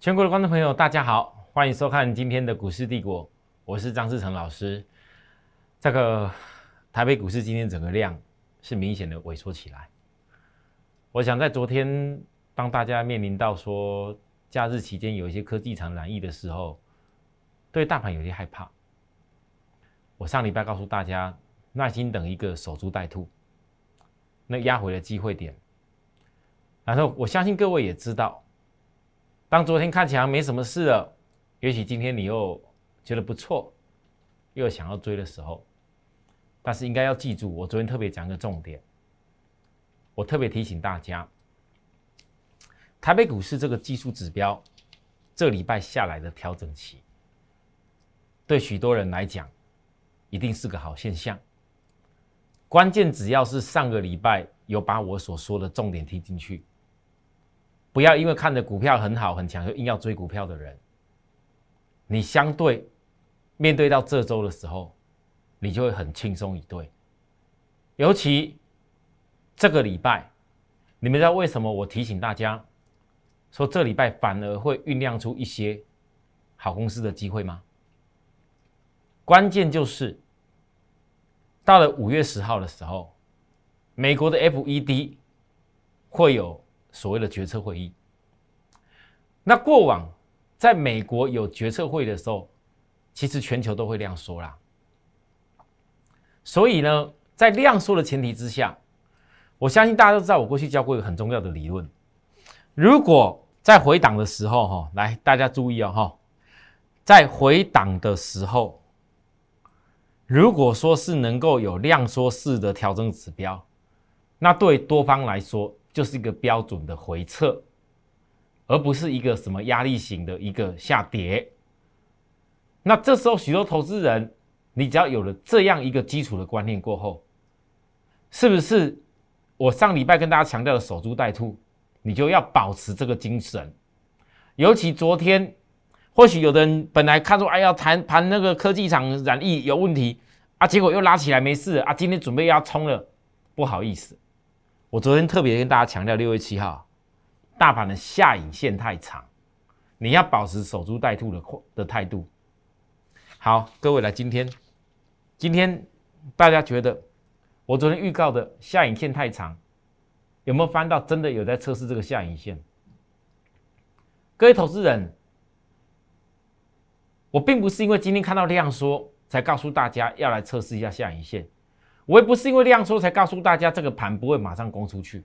全国的观众朋友，大家好，欢迎收看今天的股市帝国，我是张志成老师。这个台北股市今天整个量是明显的萎缩起来。我想在昨天，当大家面临到说假日期间有一些科技厂染疫的时候，对大盘有些害怕。我上礼拜告诉大家，耐心等一个守株待兔，那压回的机会点。然后我相信各位也知道，当昨天看起来没什么事了，也许今天你又觉得不错，又想要追的时候，但是应该要记住，我昨天特别讲一个重点，我特别提醒大家，台北股市这个技术指标，这礼拜下来的调整期，对许多人来讲，一定是个好现象。关键只要是上个礼拜有把我所说的重点听进去。不要因为看着股票很好很强，就硬要追股票的人。你相对面对到这周的时候，你就会很轻松以对。尤其这个礼拜，你们知道为什么我提醒大家说这礼拜反而会酝酿出一些好公司的机会吗？关键就是到了五月十号的时候，美国的 FED 会有。所谓的决策会议，那过往在美国有决策会的时候，其实全球都会量缩啦。所以呢，在量缩的前提之下，我相信大家都知道，我过去教过一个很重要的理论：如果在回档的时候，哈，来大家注意哦，哈，在回档的时候，如果说是能够有量缩式的调整指标，那对多方来说。就是一个标准的回撤，而不是一个什么压力型的一个下跌。那这时候，许多投资人，你只要有了这样一个基础的观念过后，是不是我上礼拜跟大家强调的守株待兔，你就要保持这个精神。尤其昨天，或许有的人本来看出哎呀谈盘那个科技厂染疫有问题啊，结果又拉起来没事啊，今天准备要冲了，不好意思。我昨天特别跟大家强调，六月七号，大盘的下影线太长，你要保持守株待兔的的态度。好，各位来，今天，今天大家觉得我昨天预告的下影线太长，有没有翻到真的有在测试这个下影线？各位投资人，我并不是因为今天看到量缩才告诉大家要来测试一下下影线。我也不是因为量缩才告诉大家这个盘不会马上攻出去。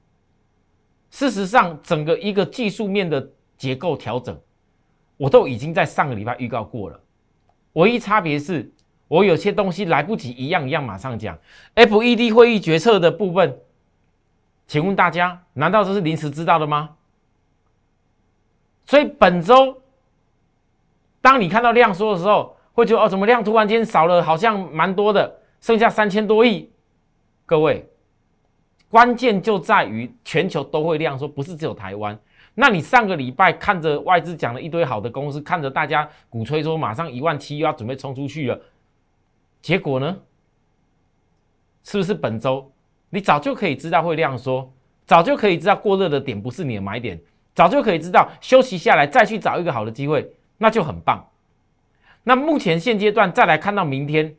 事实上，整个一个技术面的结构调整，我都已经在上个礼拜预告过了。唯一差别是我有些东西来不及一样一样马上讲。FED 会议决策的部分，请问大家，难道这是临时知道的吗？所以本周，当你看到量缩的时候，会觉得哦，怎么量突然间少了，好像蛮多的，剩下三千多亿。各位，关键就在于全球都会量说，不是只有台湾。那你上个礼拜看着外资讲了一堆好的公司，看着大家鼓吹说马上一万七又要准备冲出去了，结果呢？是不是本周你早就可以知道会量说，早就可以知道过热的点不是你的买点，早就可以知道休息下来再去找一个好的机会，那就很棒。那目前现阶段再来看到明天。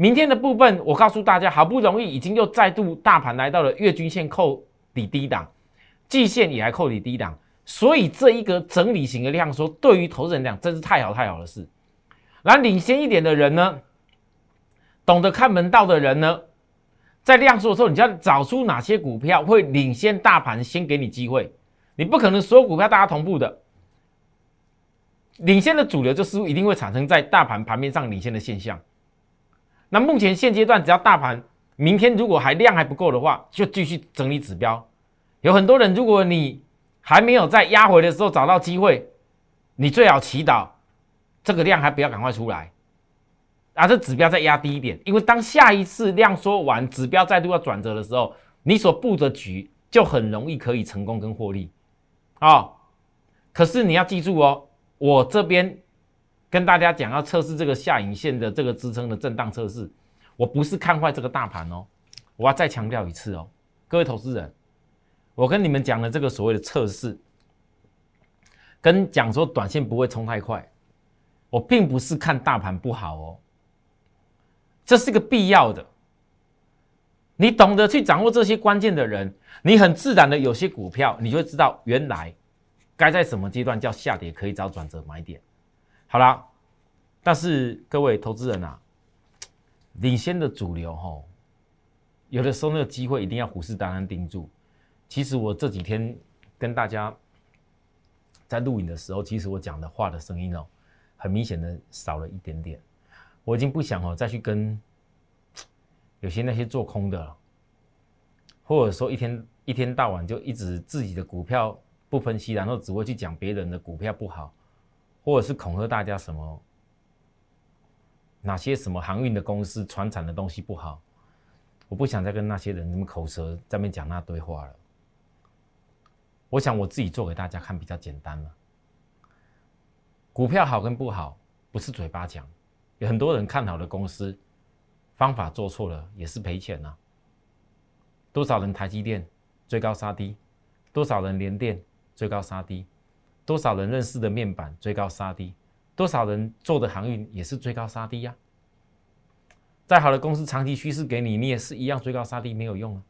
明天的部分，我告诉大家，好不容易已经又再度大盘来到了月均线扣底低档，季线也来扣底低档，所以这一个整理型的量缩，对于投资人讲真是太好太好的事。然后领先一点的人呢，懂得看门道的人呢，在量缩的时候，你就要找出哪些股票会领先大盘，先给你机会。你不可能所有股票大家同步的，领先的主流就似乎一定会产生在大盘盘面上领先的现象。那目前现阶段，只要大盘明天如果还量还不够的话，就继续整理指标。有很多人，如果你还没有在压回的时候找到机会，你最好祈祷这个量还不要赶快出来，啊，这指标再压低一点，因为当下一次量缩完，指标再度要转折的时候，你所布的局就很容易可以成功跟获利。啊，可是你要记住哦，我这边。跟大家讲，要测试这个下影线的这个支撑的震荡测试，我不是看坏这个大盘哦，我要再强调一次哦，各位投资人，我跟你们讲的这个所谓的测试，跟讲说短线不会冲太快，我并不是看大盘不好哦，这是个必要的。你懂得去掌握这些关键的人，你很自然的有些股票，你会知道原来该在什么阶段叫下跌，可以找转折买点。好了，但是各位投资人啊，领先的主流吼，有的时候那个机会一定要虎视眈眈盯住。其实我这几天跟大家在录影的时候，其实我讲的话的声音哦，很明显的少了一点点。我已经不想哦再去跟。有些那些做空的了，或者说一天一天到晚就一直自己的股票不分析，然后只会去讲别人的股票不好，或者是恐吓大家什么哪些什么航运的公司、船产的东西不好，我不想再跟那些人那么口舌在面讲那堆话了。我想我自己做给大家看比较简单了。股票好跟不好不是嘴巴讲，有很多人看好的公司。方法做错了也是赔钱呐。多少人台积电追高杀低，多少人联电追高杀低，多少人认识的面板追高杀低，多少人做的航运也是追高杀低呀。再好的公司长期趋势给你，你也是一样追高杀低没有用啊。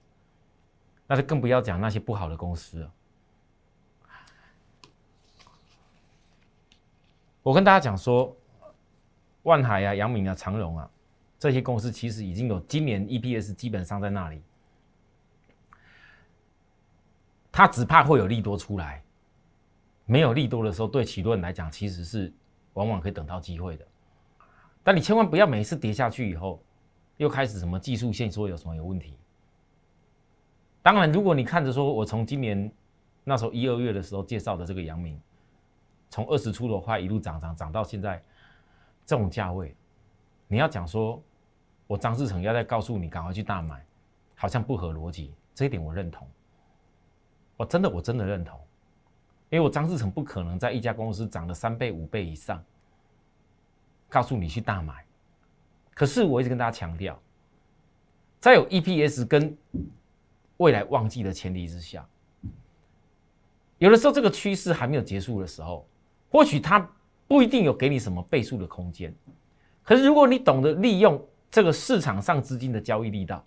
那就更不要讲那些不好的公司了。我跟大家讲说，万海啊、阳明啊、长荣啊。这些公司其实已经有今年 EPS 基本上在那里，他只怕会有利多出来，没有利多的时候，对企论来讲其实是往往可以等到机会的。但你千万不要每一次跌下去以后，又开始什么技术线说有什么有问题。当然，如果你看着说我从今年那时候一二月的时候介绍的这个阳明，从二十出头块一路涨涨涨到现在这种价位，你要讲说。我张志成要再告诉你，赶快去大买，好像不合逻辑。这一点我认同，我真的我真的认同，因为我张志成不可能在一家公司涨了三倍五倍以上，告诉你去大买。可是我一直跟大家强调，在有 EPS 跟未来旺季的前提之下，有的时候这个趋势还没有结束的时候，或许它不一定有给你什么倍数的空间。可是如果你懂得利用，这个市场上资金的交易力道，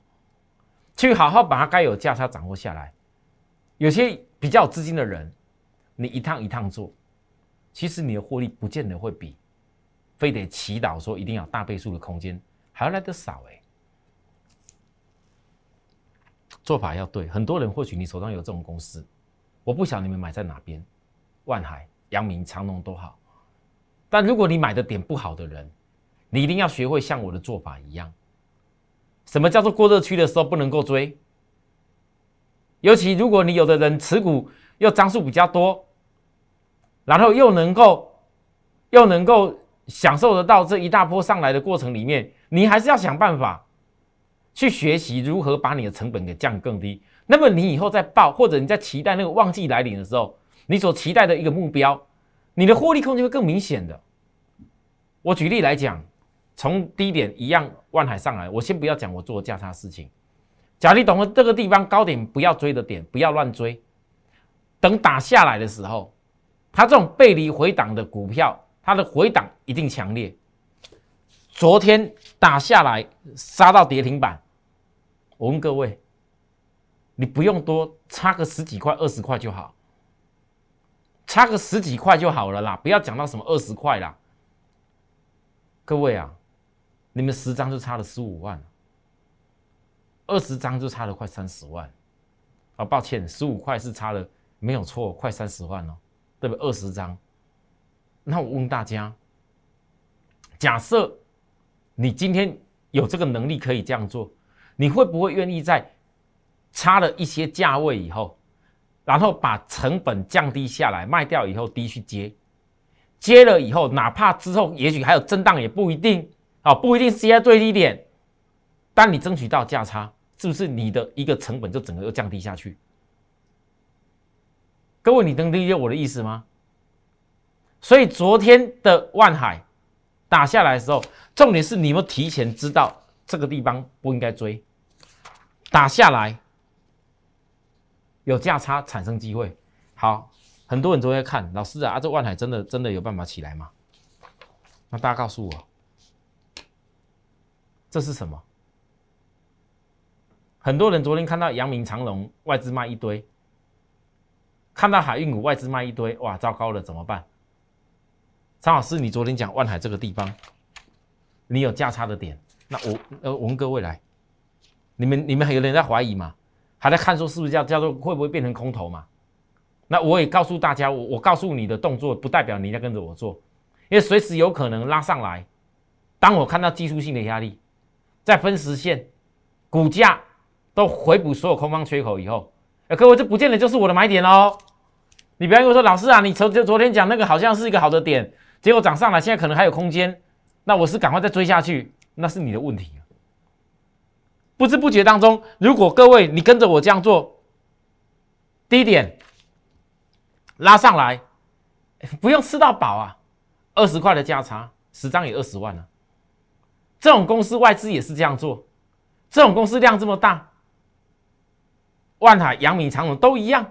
去好好把它该有价差掌握下来。有些比较有资金的人，你一趟一趟做，其实你的获利不见得会比非得祈祷说一定要大倍数的空间还要来得少哎。做法要对，很多人或许你手上有这种公司，我不晓得你们买在哪边，万海、阳明、长隆都好，但如果你买的点不好的人。你一定要学会像我的做法一样。什么叫做过热区的时候不能够追？尤其如果你有的人持股又张数比较多，然后又能够又能够享受得到这一大波上来的过程里面，你还是要想办法去学习如何把你的成本给降更低。那么你以后在报或者你在期待那个旺季来临的时候，你所期待的一个目标，你的获利空间会更明显的。我举例来讲。从低点一样，万海上来，我先不要讲我做价差事情。假如你懂了这个地方高点不要追的点，不要乱追。等打下来的时候，它这种背离回档的股票，它的回档一定强烈。昨天打下来杀到跌停板，我问各位，你不用多差个十几块、二十块就好，差个十几块就好了啦，不要讲到什么二十块啦。各位啊。你们十张就差了十五万，二十张就差了快三十万，啊，抱歉，十五块是差了没有错，快三十万哦，对不对？二十张，那我问大家，假设你今天有这个能力可以这样做，你会不会愿意在差了一些价位以后，然后把成本降低下来，卖掉以后低去接，接了以后，哪怕之后也许还有震荡，也不一定。好，不一定是在最低点，当你争取到价差，是不是你的一个成本就整个又降低下去？各位，你能理解我的意思吗？所以昨天的万海打下来的时候，重点是你们提前知道这个地方不应该追，打下来有价差产生机会。好，很多人都在看，老师啊，这万海真的真的有办法起来吗？那大家告诉我，这是什么？很多人昨天看到阳明长隆外资卖一堆，看到海运股外资卖一堆，哇，糟糕了，怎么办？张老师，你昨天讲万海这个地方，你有价差的点，那我呃，我问各位来，你们你们还有人在怀疑吗？还在看说是不是叫叫做会不会变成空头嘛？那我也告诉大家，我我告诉你的动作不代表你在跟着我做，因为随时有可能拉上来。当我看到技术性的压力，在分时线，股价都回补所有空方缺口以后，各位这不见得就是我的买点哦。你不要跟我说老师啊，你昨昨天讲那个好像是一个好的点。结果涨上来，现在可能还有空间，那我是赶快再追下去，那是你的问题。不知不觉当中，如果各位你跟着我这样做，低点拉上来，不用吃到饱啊，二十块的价差，十张也二十万了。这种公司外资也是这样做，这种公司量这么大，万海、阳明、长荣都一样。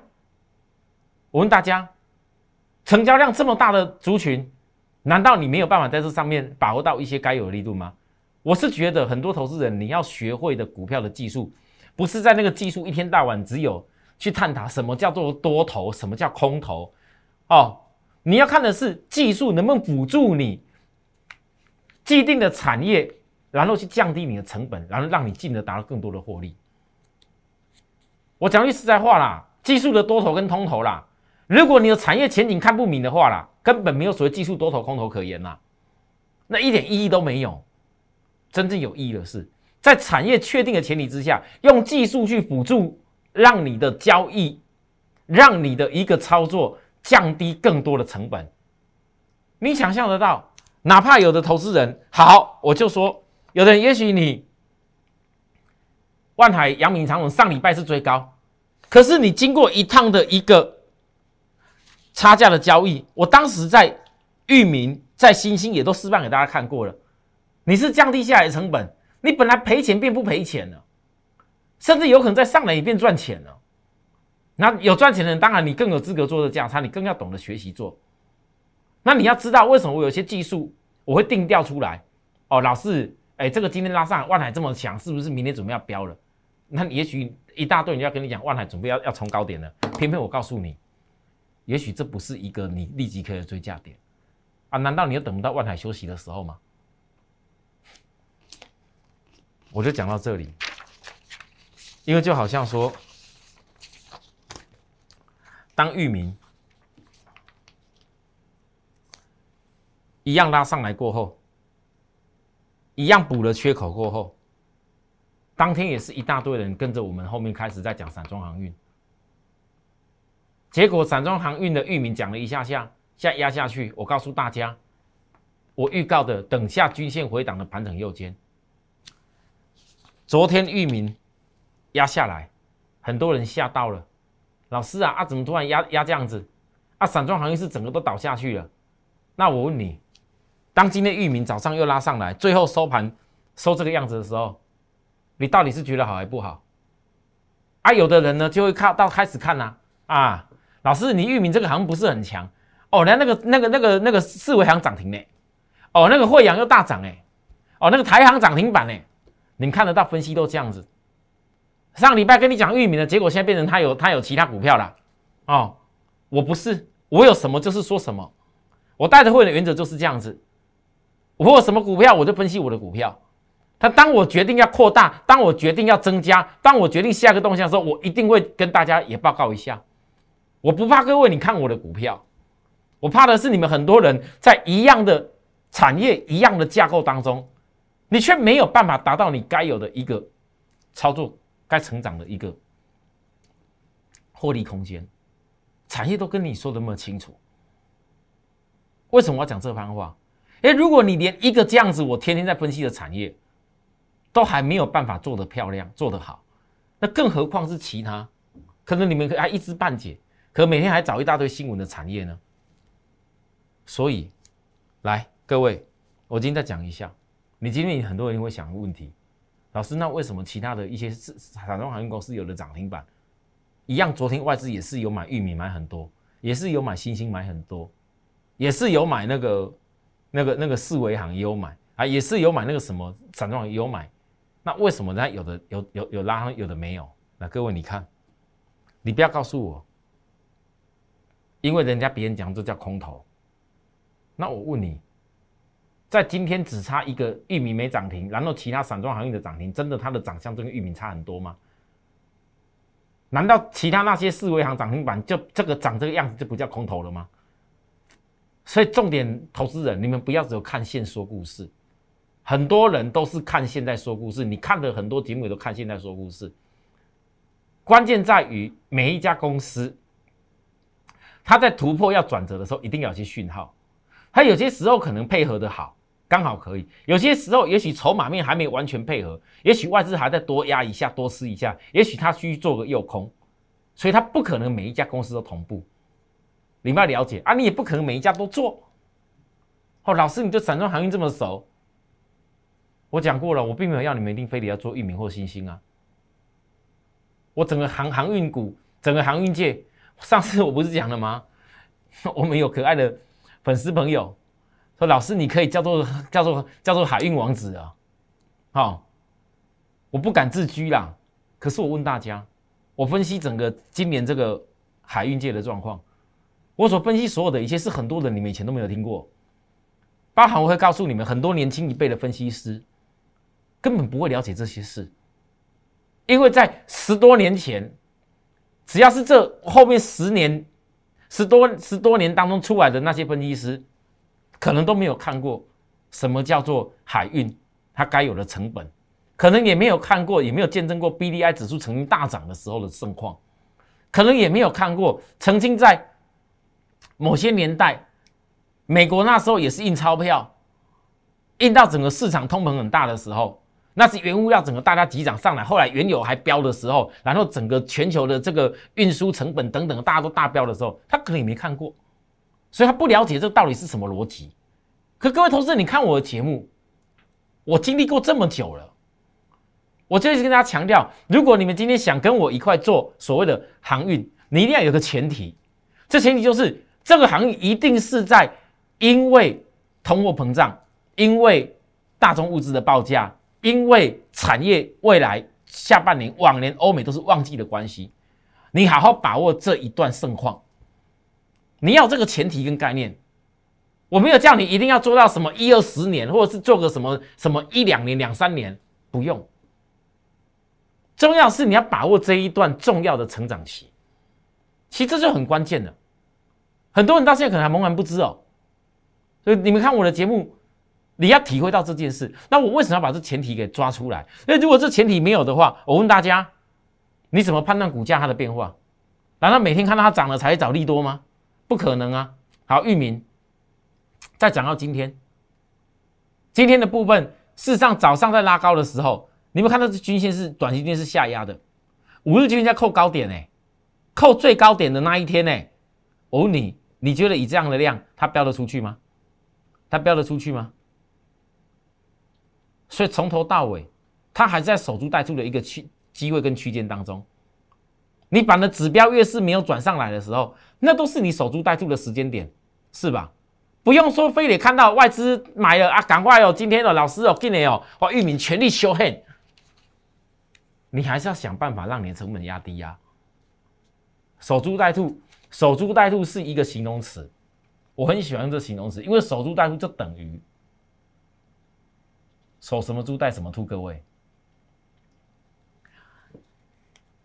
我问大家，成交量这么大的族群。难道你没有办法在这上面把握到一些该有的力度吗？我是觉得很多投资人你要学会的股票的技术，不是在那个技术一天到晚只有去探讨什么叫做多头，什么叫空头哦。你要看的是技术能不能辅助你既定的产业，然后去降低你的成本，然后让你进而达到更多的获利。我讲句实在话啦，技术的多头跟空头啦，如果你的产业前景看不明的话啦。根本没有所谓技术多头空头可言呐，那一点意义都没有。真正有意义的是，在产业确定的前提之下，用技术去辅助，让你的交易，让你的一个操作降低更多的成本。你想象得到，哪怕有的投资人好，我就说，有的人也许你万海、阳明、长荣上礼拜是追高，可是你经过一趟的一个。差价的交易，我当时在域名、在新兴也都示范给大家看过了。你是降低下来的成本，你本来赔钱变不赔钱了，甚至有可能在上来也变赚钱了。那有赚钱的人，当然你更有资格做这价差，你更要懂得学习做。那你要知道为什么我有些技术我会定调出来哦，老师，哎，这个今天拉上万海这么强，是不是明天准备要飙了？那也许一大堆人要跟你讲万海准备要要冲高点了，偏偏我告诉你。也许这不是一个你立即可以追价点啊？难道你又等不到万海休息的时候吗？我就讲到这里，因为就好像说，当域名一样拉上来过后，一样补了缺口过后，当天也是一大堆人跟着我们后面开始在讲散装航运。结果散装航运的域名讲了一下下，现在压下去。我告诉大家，我预告的等下均线回档的盘整右肩。昨天域名压下来，很多人吓到了。老师啊啊，怎么突然压压这样子？啊，散装航运是整个都倒下去了。那我问你，当今天域名早上又拉上来，最后收盘收这个样子的时候，你到底是觉得好还不好？啊，有的人呢就会看到开始看呐啊。老师，你域名这个好像不是很强。哦，连那个那个那个那个四维行涨停呢，哦，那个惠阳又大涨哎，哦，那个台行涨停板呢，你看得到分析都这样子。上礼拜跟你讲域名的结果，现在变成他有他有其他股票了哦，我不是，我有什么就是说什么，我带的会的原则就是这样子，我有什么股票我就分析我的股票，他当我决定要扩大，当我决定要增加，当我决定下个动向的时候，我一定会跟大家也报告一下。我不怕各位，你看我的股票，我怕的是你们很多人在一样的产业、一样的架构当中，你却没有办法达到你该有的一个操作、该成长的一个获利空间。产业都跟你说的那么清楚，为什么我要讲这番话？哎，如果你连一个这样子，我天天在分析的产业都还没有办法做得漂亮、做得好，那更何况是其他？可能你们还一知半解。可每天还找一大堆新闻的产业呢，所以，来各位，我今天再讲一下，你今天很多人会想个问题，老师，那为什么其他的一些是散装航运公司有的涨停板，一样，昨天外资也是有买玉米买很多，也是有买星星买很多，也是有买那个那个那个四维行也有买啊，也是有买那个什么散装也有买。那为什么它有的有有有拉，有的没有？那各位你看，你不要告诉我，因为人家别人讲这叫空头。那我问你，在今天只差一个玉米没涨停，然后其他散装行业的涨停，真的它的长相跟玉米差很多吗？难道其他那些四维行涨停板就这个长这个样子就不叫空头了吗？所以重点投资人，你们不要只有看线说故事，很多人都是看现在说故事。你看的很多节目也都看现在说故事，关键在于每一家公司，它在突破要转折的时候，一定要有些讯号。它有些时候可能配合的好，刚好可以；有些时候也许筹码面还没完全配合，也许外资还在多压一下、多吃一下，也许它需做个诱空，所以它不可能每一家公司都同步。你们要了解啊，你也不可能每一家都做。哦，老师，你对散装航运这么熟，我讲过了，我并没有要你们一定非得要做域名或新星啊。我整个航航运股，整个航运界，上次我不是讲了吗？我们有可爱的。粉丝朋友说：“老师，你可以叫做叫做叫做海运王子啊！好，我不敢自居啦。可是我问大家，我分析整个今年这个海运界的状况，我所分析所有的一切是很多人你们以前都没有听过，包含我会告诉你们，很多年轻一辈的分析师根本不会了解这些事，因为在十多年前，只要是这后面十年。”十多十多年当中出来的那些分析师，可能都没有看过什么叫做海运它该有的成本，可能也没有看过，也没有见证过 B D I 指数曾经大涨的时候的盛况，可能也没有看过曾经在某些年代，美国那时候也是印钞票，印到整个市场通膨很大的时候。那是原物料整个大家急涨上来，后来原油还飙的时候，然后整个全球的这个运输成本等等大家都大飙的时候，他可能也没看过，所以他不了解这到底是什么逻辑。可各位同事，你看我的节目，我经历过这么久了，我就一直跟大家强调，如果你们今天想跟我一块做所谓的航运，你一定要有个前提，这前提就是这个行业一定是在因为通货膨胀，因为大宗物资的报价。因为产业未来下半年、往年欧美都是旺季的关系，你好好把握这一段盛况。你要这个前提跟概念，我没有叫你一定要做到什么一二十年，或者是做个什么什么一两年、两三年，不用。重要是你要把握这一段重要的成长期，其实这就很关键了。很多人到现在可能还懵然不知哦，所以你们看我的节目。你要体会到这件事，那我为什么要把这前提给抓出来？那如果这前提没有的话，我问大家，你怎么判断股价它的变化？难道每天看到它涨了才会找利多吗？不可能啊！好，域名再讲到今天，今天的部分，事实上早上在拉高的时候，你们看到这均线是短期均线是下压的，五日均线在扣高点呢，扣最高点的那一天呢？我问你，你觉得以这样的量，它飙得出去吗？它飙得出去吗？所以从头到尾，它还在守株待兔的一个区机会跟区间当中。你把的指标越是没有转上来的时候，那都是你守株待兔的时间点，是吧？不用说非得看到外资买了啊，赶快哦！今天的老师哦，今年哦，哇，玉米全力修黑。你还是要想办法让你的成本压低呀。守株待兔，守株待兔是一个形容词，我很喜欢这形容词，因为守株待兔就等于。守什么猪带什么兔，各位，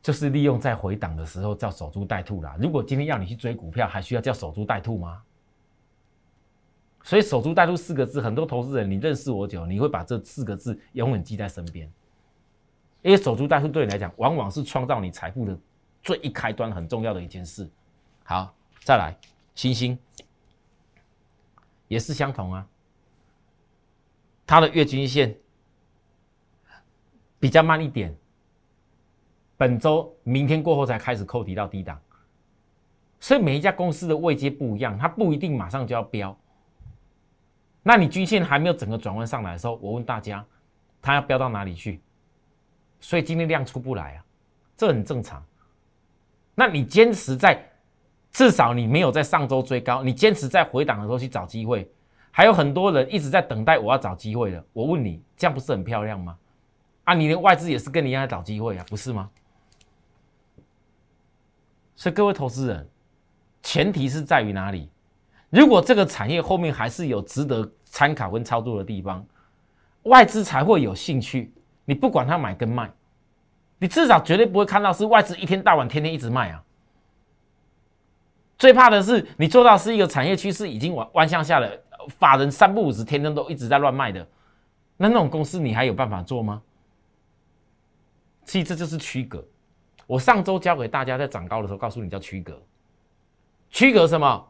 就是利用在回档的时候叫守株待兔啦。如果今天要你去追股票，还需要叫守株待兔吗？所以守株待兔四个字，很多投资人你认识我久，你会把这四个字永远记在身边。因为守株待兔对你来讲，往往是创造你财富的最一开端，很重要的一件事。好，再来，星星也是相同啊。它的月均线比较慢一点，本周明天过后才开始扣底到低档，所以每一家公司的位阶不一样，它不一定马上就要飙。那你均线还没有整个转弯上来的时候，我问大家，它要飙到哪里去？所以今天量出不来啊，这很正常。那你坚持在至少你没有在上周追高，你坚持在回档的时候去找机会。还有很多人一直在等待我要找机会的，我问你，这样不是很漂亮吗？啊，你连外资也是跟你一样在找机会啊，不是吗？所以各位投资人，前提是在于哪里？如果这个产业后面还是有值得参考跟操作的地方，外资才会有兴趣。你不管他买跟卖，你至少绝对不会看到是外资一天到晚天天一直卖啊。最怕的是你做到是一个产业趋势已经往弯向下了。法人三不五时，天天都一直在乱卖的，那那种公司你还有办法做吗？其实这就是区隔。我上周教给大家在涨高的时候，告诉你叫区隔。区隔什么？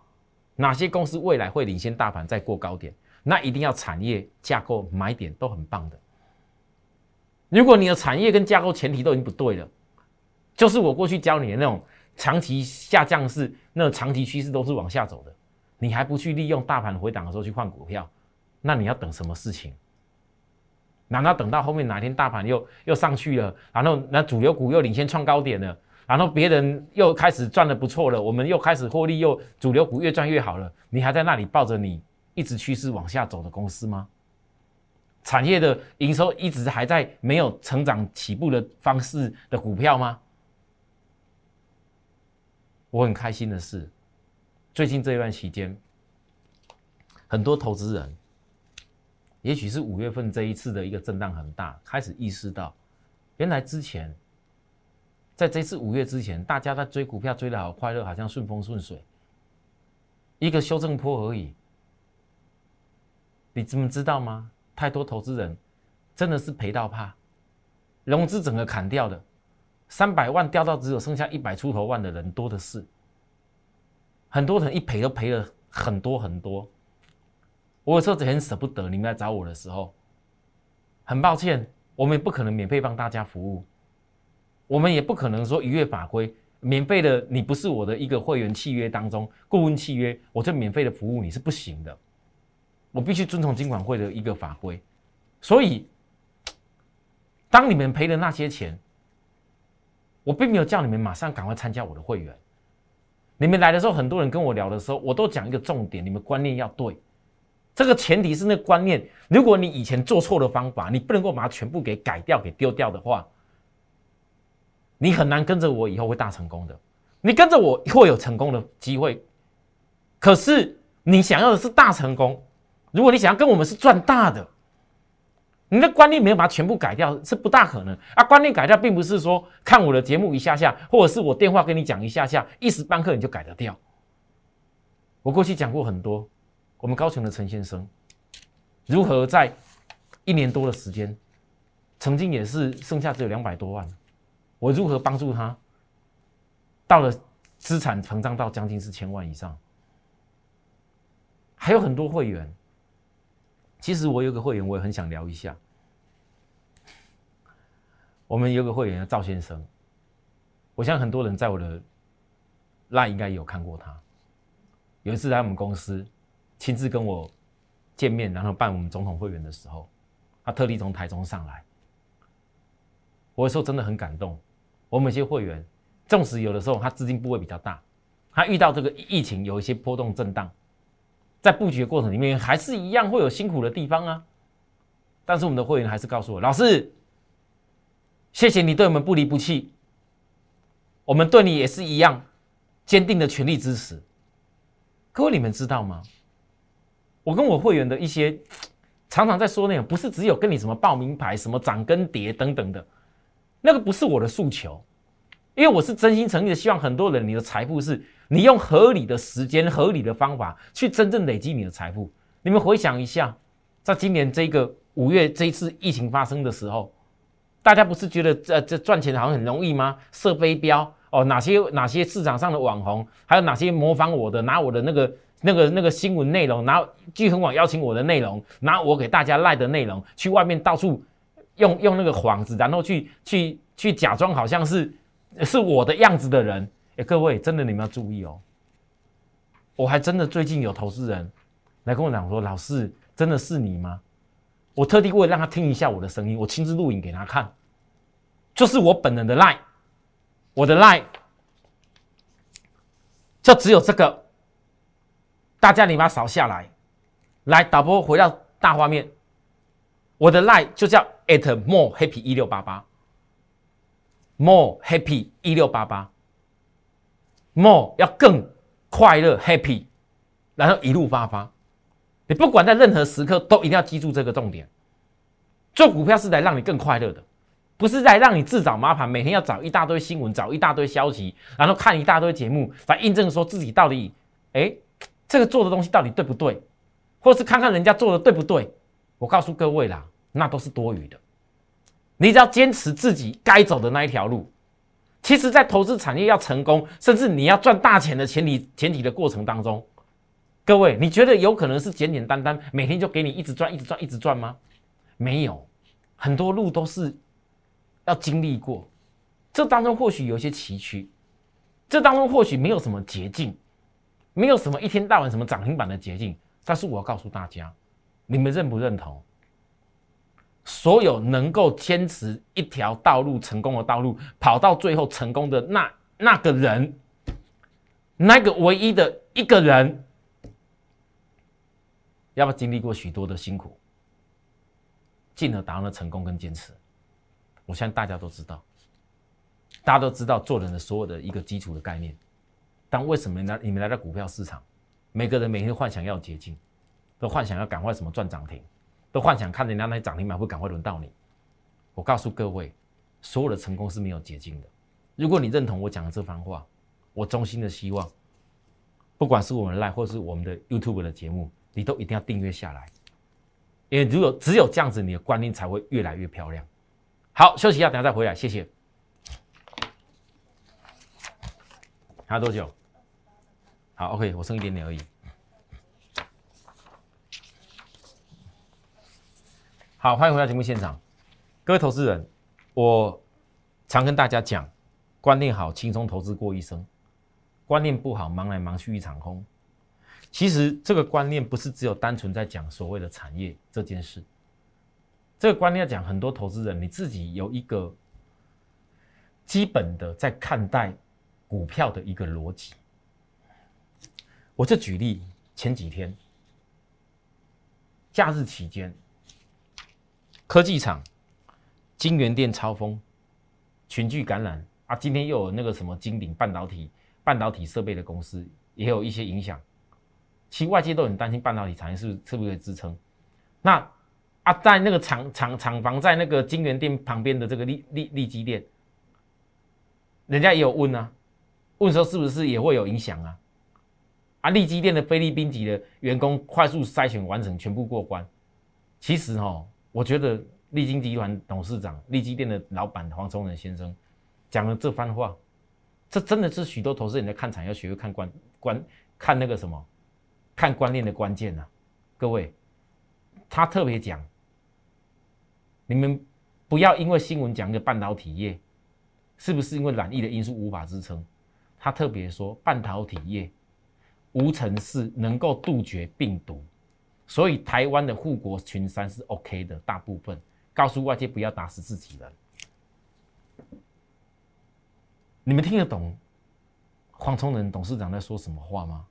哪些公司未来会领先大盘再过高点？那一定要产业架构买点都很棒的。如果你的产业跟架构前提都已经不对了，就是我过去教你的那种长期下降是那种长期趋势都是往下走的。你还不去利用大盘回档的时候去换股票，那你要等什么事情？难道等到后面哪天大盘又又上去了，然后那主流股又领先创高点了，然后别人又开始赚的不错了，我们又开始获利，又主流股越赚越好了，你还在那里抱着你一直趋势往下走的公司吗？产业的营收一直还在没有成长起步的方式的股票吗？我很开心的是。最近这一段期间，很多投资人，也许是五月份这一次的一个震荡很大，开始意识到，原来之前，在这次五月之前，大家在追股票追的好快乐，好像顺风顺水，一个修正坡而已。你怎么知道吗？太多投资人真的是赔到怕，融资整个砍掉的，三百万掉到只有剩下一百出头万的人多的是。很多人一赔都赔了很多很多，我有时候很舍不得你们来找我的时候，很抱歉，我们也不可能免费帮大家服务，我们也不可能说逾越法规，免费的你不是我的一个会员契约当中顾问契约，我就免费的服务你是不行的，我必须遵从金管会的一个法规，所以当你们赔的那些钱，我并没有叫你们马上赶快参加我的会员。你们来的时候，很多人跟我聊的时候，我都讲一个重点：你们观念要对。这个前提是那观念，如果你以前做错的方法，你不能够把它全部给改掉、给丢掉的话，你很难跟着我以后会大成功的。你跟着我会有成功的机会，可是你想要的是大成功。如果你想要跟我们是赚大的。你的观念没有把它全部改掉是不大可能啊！观念改掉并不是说看我的节目一下下，或者是我电话跟你讲一下下，一时半刻你就改得掉。我过去讲过很多，我们高雄的陈先生如何在一年多的时间，曾经也是剩下只有两百多万，我如何帮助他到了资产膨胀到将近是千万以上，还有很多会员。其实我有个会员，我也很想聊一下。我们有个会员叫赵先生，我相信很多人在我的那应该有看过他。有一次来我们公司亲自跟我见面，然后办我们总统会员的时候，他特地从台中上来。我有时候真的很感动。我们有些会员，纵使有的时候他资金部位比较大，他遇到这个疫情有一些波动震荡。在布局的过程里面，还是一样会有辛苦的地方啊。但是我们的会员还是告诉我，老师，谢谢你对我们不离不弃，我们对你也是一样坚定的全力支持。各位你们知道吗？我跟我会员的一些常常在说那种，不是只有跟你什么报名牌、什么涨跟跌等等的，那个不是我的诉求，因为我是真心诚意的希望很多人你的财富是。你用合理的时间、合理的方法去真正累积你的财富。你们回想一下，在今年这个五月这一次疫情发生的时候，大家不是觉得这这赚钱好像很容易吗？设飞镖哦，哪些哪些市场上的网红，还有哪些模仿我的，拿我的那个那个那个新闻内容，拿聚恒网邀请我的内容，拿我给大家赖的内容，去外面到处用用那个幌子，然后去去去假装好像是是我的样子的人。哎，各位，真的你们要注意哦！我还真的最近有投资人来跟我讲说：“老师，真的是你吗？”我特地为了让他听一下我的声音，我亲自录影给他看，就是我本人的 line，我的 line 就只有这个。大家你把它扫下来，来导播回到大画面。我的 line 就叫 at more happy 一六八八，more happy 一六八八，more 要更快乐 happy，然后一路发发。你不管在任何时刻都一定要记住这个重点。做股票是来让你更快乐的，不是在让你自找麻烦。每天要找一大堆新闻，找一大堆消息，然后看一大堆节目来印证说自己到底哎这个做的东西到底对不对，或是看看人家做的对不对。我告诉各位啦，那都是多余的。你只要坚持自己该走的那一条路。其实，在投资产业要成功，甚至你要赚大钱的前提前提的过程当中，各位，你觉得有可能是简简单单每天就给你一直赚、一直赚、一直赚吗？没有，很多路都是要经历过。这当中或许有些崎岖，这当中或许没有什么捷径，没有什么一天到晚什么涨停板的捷径。但是我要告诉大家。你们认不认同？所有能够坚持一条道路成功的道路，跑到最后成功的那那个人，那个唯一的一个人，要不经历过许多的辛苦，进而达到了成功跟坚持？我相信大家都知道，大家都知道做人的所有的一个基础的概念。但为什么呢？你们来到股票市场，每个人每天幻想要捷径。都幻想要赶快什么赚涨停，都幻想看人家那涨停板会赶快轮到你。我告诉各位，所有的成功是没有捷径的。如果你认同我讲的这番话，我衷心的希望，不管是我们 Live 或是我们的 YouTube 的节目，你都一定要订阅下来，因为如果只有这样子，你的观念才会越来越漂亮。好，休息一下，等下再回来，谢谢。还要多久？好，OK，我剩一点点而已。好，欢迎回到节目现场，各位投资人，我常跟大家讲，观念好，轻松投资过一生；观念不好，忙来忙去一场空。其实这个观念不是只有单纯在讲所谓的产业这件事，这个观念要讲很多投资人，你自己有一个基本的在看待股票的一个逻辑。我就举例，前几天假日期间。科技厂、金源店超风、群聚感染啊！今天又有那个什么金鼎半导体、半导体设备的公司也有一些影响。其实外界都很担心半导体产业是不是可以支撑。那啊，在那个厂厂厂房在那个金源店旁边的这个利利利基店，人家也有问啊，问说是不是也会有影响啊？啊，利基店的菲律宾籍的员工快速筛选完成，全部过关。其实哦。我觉得利金集团董事长、利基店的老板黄崇仁先生讲了这番话，这真的是许多投资人在看产要学会看关关看那个什么，看观念的关键呐。各位，他特别讲，你们不要因为新闻讲一个半导体业是不是因为染疫的因素无法支撑，他特别说半导体业无尘室能够杜绝病毒。所以台湾的护国群山是 OK 的，大部分告诉外界不要打死自己人。你们听得懂黄崇仁董事长在说什么话吗？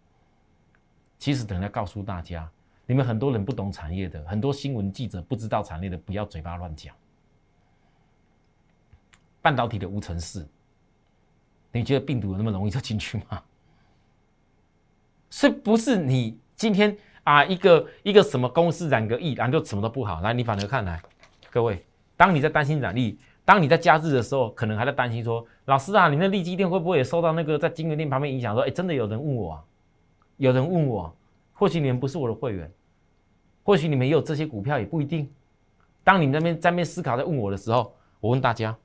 其实等下告诉大家，你们很多人不懂产业的，很多新闻记者不知道产业的，不要嘴巴乱讲。半导体的无尘室，你觉得病毒有那么容易就进去吗？是不是你今天？啊，一个一个什么公司染个疫，然后就什么都不好。来，你反而看来，各位，当你在担心染疫，当你在假日的时候，可能还在担心说，老师啊，你那利基店会不会也受到那个在金源店旁边影响？说，哎，真的有人问我，有人问我，或许你们不是我的会员，或许你们也有这些股票，也不一定。当你们那边在那边思考在问我的时候，我问大家，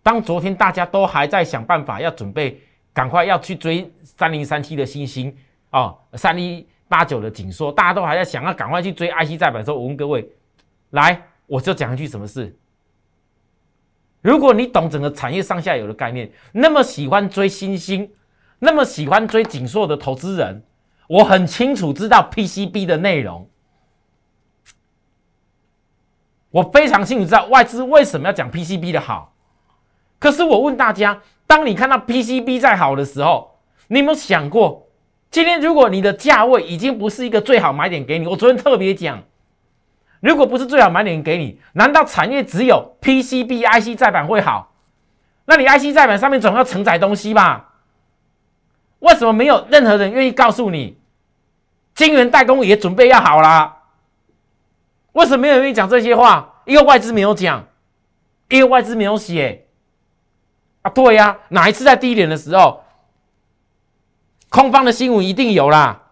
当昨天大家都还在想办法要准备，赶快要去追三零三七的星星。哦，三一八九的紧缩，大家都还在想要赶快去追 IC 再版的时候，我问各位，来，我就讲一句什么事。如果你懂整个产业上下游的概念，那么喜欢追新兴，那么喜欢追紧缩的投资人，我很清楚知道 PCB 的内容，我非常清楚知道外资为什么要讲 PCB 的好。可是我问大家，当你看到 PCB 在好的时候，你有没有想过，今天如果你的价位已经不是一个最好买点给你？我昨天特别讲，如果不是最好买点给你，难道产业只有 PCB IC 再版会好？那你 IC 再版上面总要承载东西吧？为什么没有任何人愿意告诉你，晶圆代工也准备要好了？为什么没有人愿意讲这些话？因为外资没有讲，因为外资没有写。啊，对呀，哪一次在低点的时候，空方的新闻一定有啦，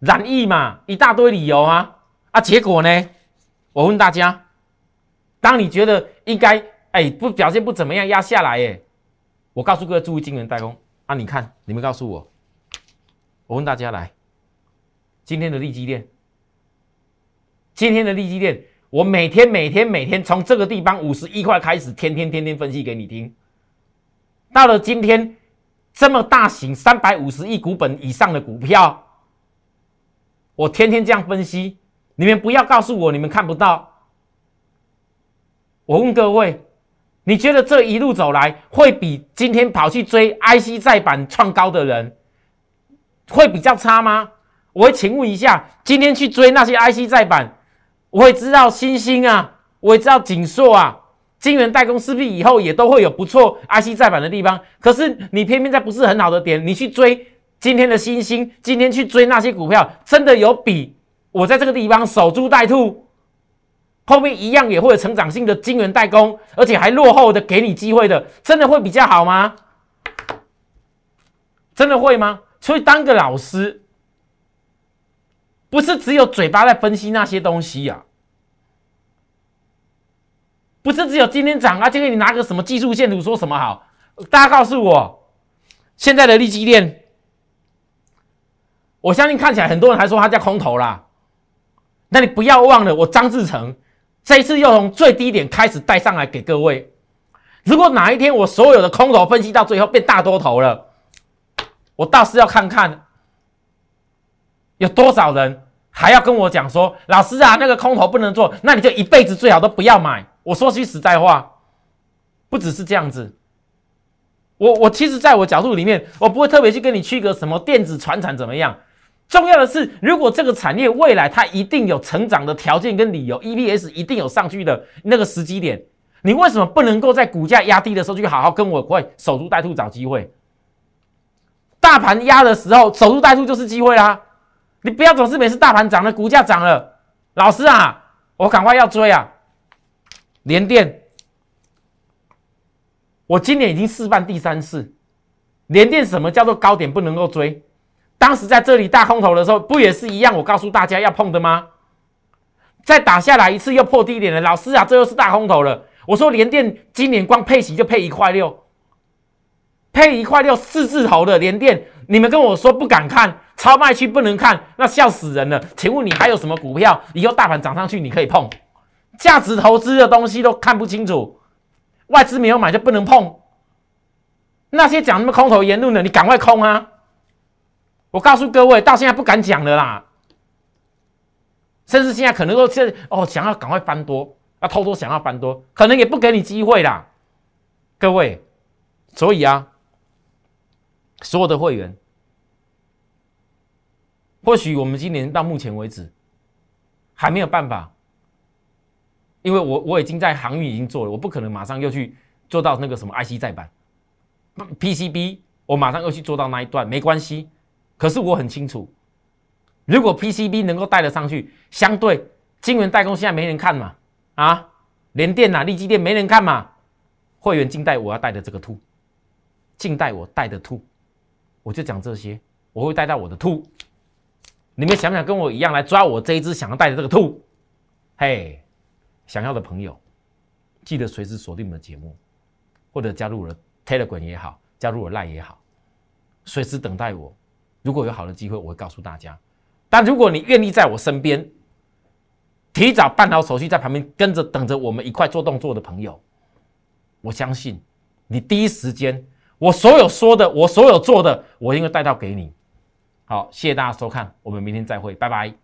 染疫嘛，一大堆理由啊，啊，结果呢？我问大家，当你觉得应该，哎，不表现不怎么样，压下来，哎，我告诉各位，注意晶圆代工啊，你看，你们告诉我，我问大家来，今天的利基链，今天的利基链。我每天每天每天从这个地方五十一块开始，天天天天分析给你听。到了今天，这么大型三百五十亿股本以上的股票，我天天这样分析。你们不要告诉我你们看不到。我问各位，你觉得这一路走来，会比今天跑去追 IC 再版创高的人，会比较差吗？我会请问一下，今天去追那些 IC 再版。我也知道星星啊，我也知道锦硕啊，晶圆代工势必以后也都会有不错 IC 再版的地方。可是你偏偏在不是很好的点，你去追今天的星星，今天去追那些股票，真的有比我在这个地方守株待兔，后面一样也会有成长性的晶圆代工，而且还落后的给你机会的，真的会比较好吗？真的会吗？所以当个老师。不是只有嘴巴在分析那些东西呀，不是只有今天涨啊，今天你拿个什么技术线图说什么好？大家告诉我，现在的利基链，我相信看起来很多人还说它叫空头啦，那你不要忘了，我张志成这一次又从最低点开始带上来给各位。如果哪一天我所有的空头分析到最后变大多头了，我倒是要看看有多少人。还要跟我讲说，老师啊，那个空头不能做，那你就一辈子最好都不要买。我说句实在话，不只是这样子。我我其实在我角度里面，我不会特别去跟你区隔什么电子、传产怎么样。重要的是，如果这个产业未来它一定有成长的条件跟理由，EPS 一定有上去的那个时机点，你为什么不能够在股价压低的时候去好好跟我会守株待兔找机会？大盘压的时候，守株待兔就是机会啦。你不要总是每次大盘涨了，股价涨了，老师啊，我赶快要追啊！连电，我今年已经示范第三次，连电什么叫做高点不能够追？当时在这里大空头的时候，不也是一样？我告诉大家要碰的吗？再打下来一次又破低点了，老师啊，这又是大空头了。我说连电今年光配息就配一块六，配一块六四字头的连电，你们跟我说不敢看。超卖区不能看，那笑死人了。请问你还有什么股票？以后大盘涨上去你可以碰，价值投资的东西都看不清楚，外资没有买就不能碰。那些讲什么空头言论的，你赶快空啊！我告诉各位，到现在不敢讲了啦，甚至现在可能都现哦想要赶快翻多，要偷偷想要翻多，可能也不给你机会啦。各位，所以啊，所有的会员。或许我们今年到目前为止还没有办法，因为我我已经在航运已经做了，我不可能马上又去做到那个什么 IC 再版，PCB 我马上又去做到那一段没关系。可是我很清楚，如果 PCB 能够带得上去，相对晶圆代工现在没人看嘛，啊，联电啊、立基电没人看嘛，会员静待我要带的这个兔，静待我带的兔，我就讲这些，我会带到我的兔。你们想不想，跟我一样来抓我这一只想要带的这个兔，嘿，想要的朋友，记得随时锁定我们的节目，或者加入了 Telegram 也好，加入了 Line 也好，随时等待我。如果有好的机会，我会告诉大家。但如果你愿意在我身边，提早办好手续，在旁边跟着等着我们一块做动作的朋友，我相信你第一时间，我所有说的，我所有做的，我应该带到给你。好，谢谢大家收看，我们明天再会，拜拜。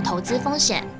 投资风险。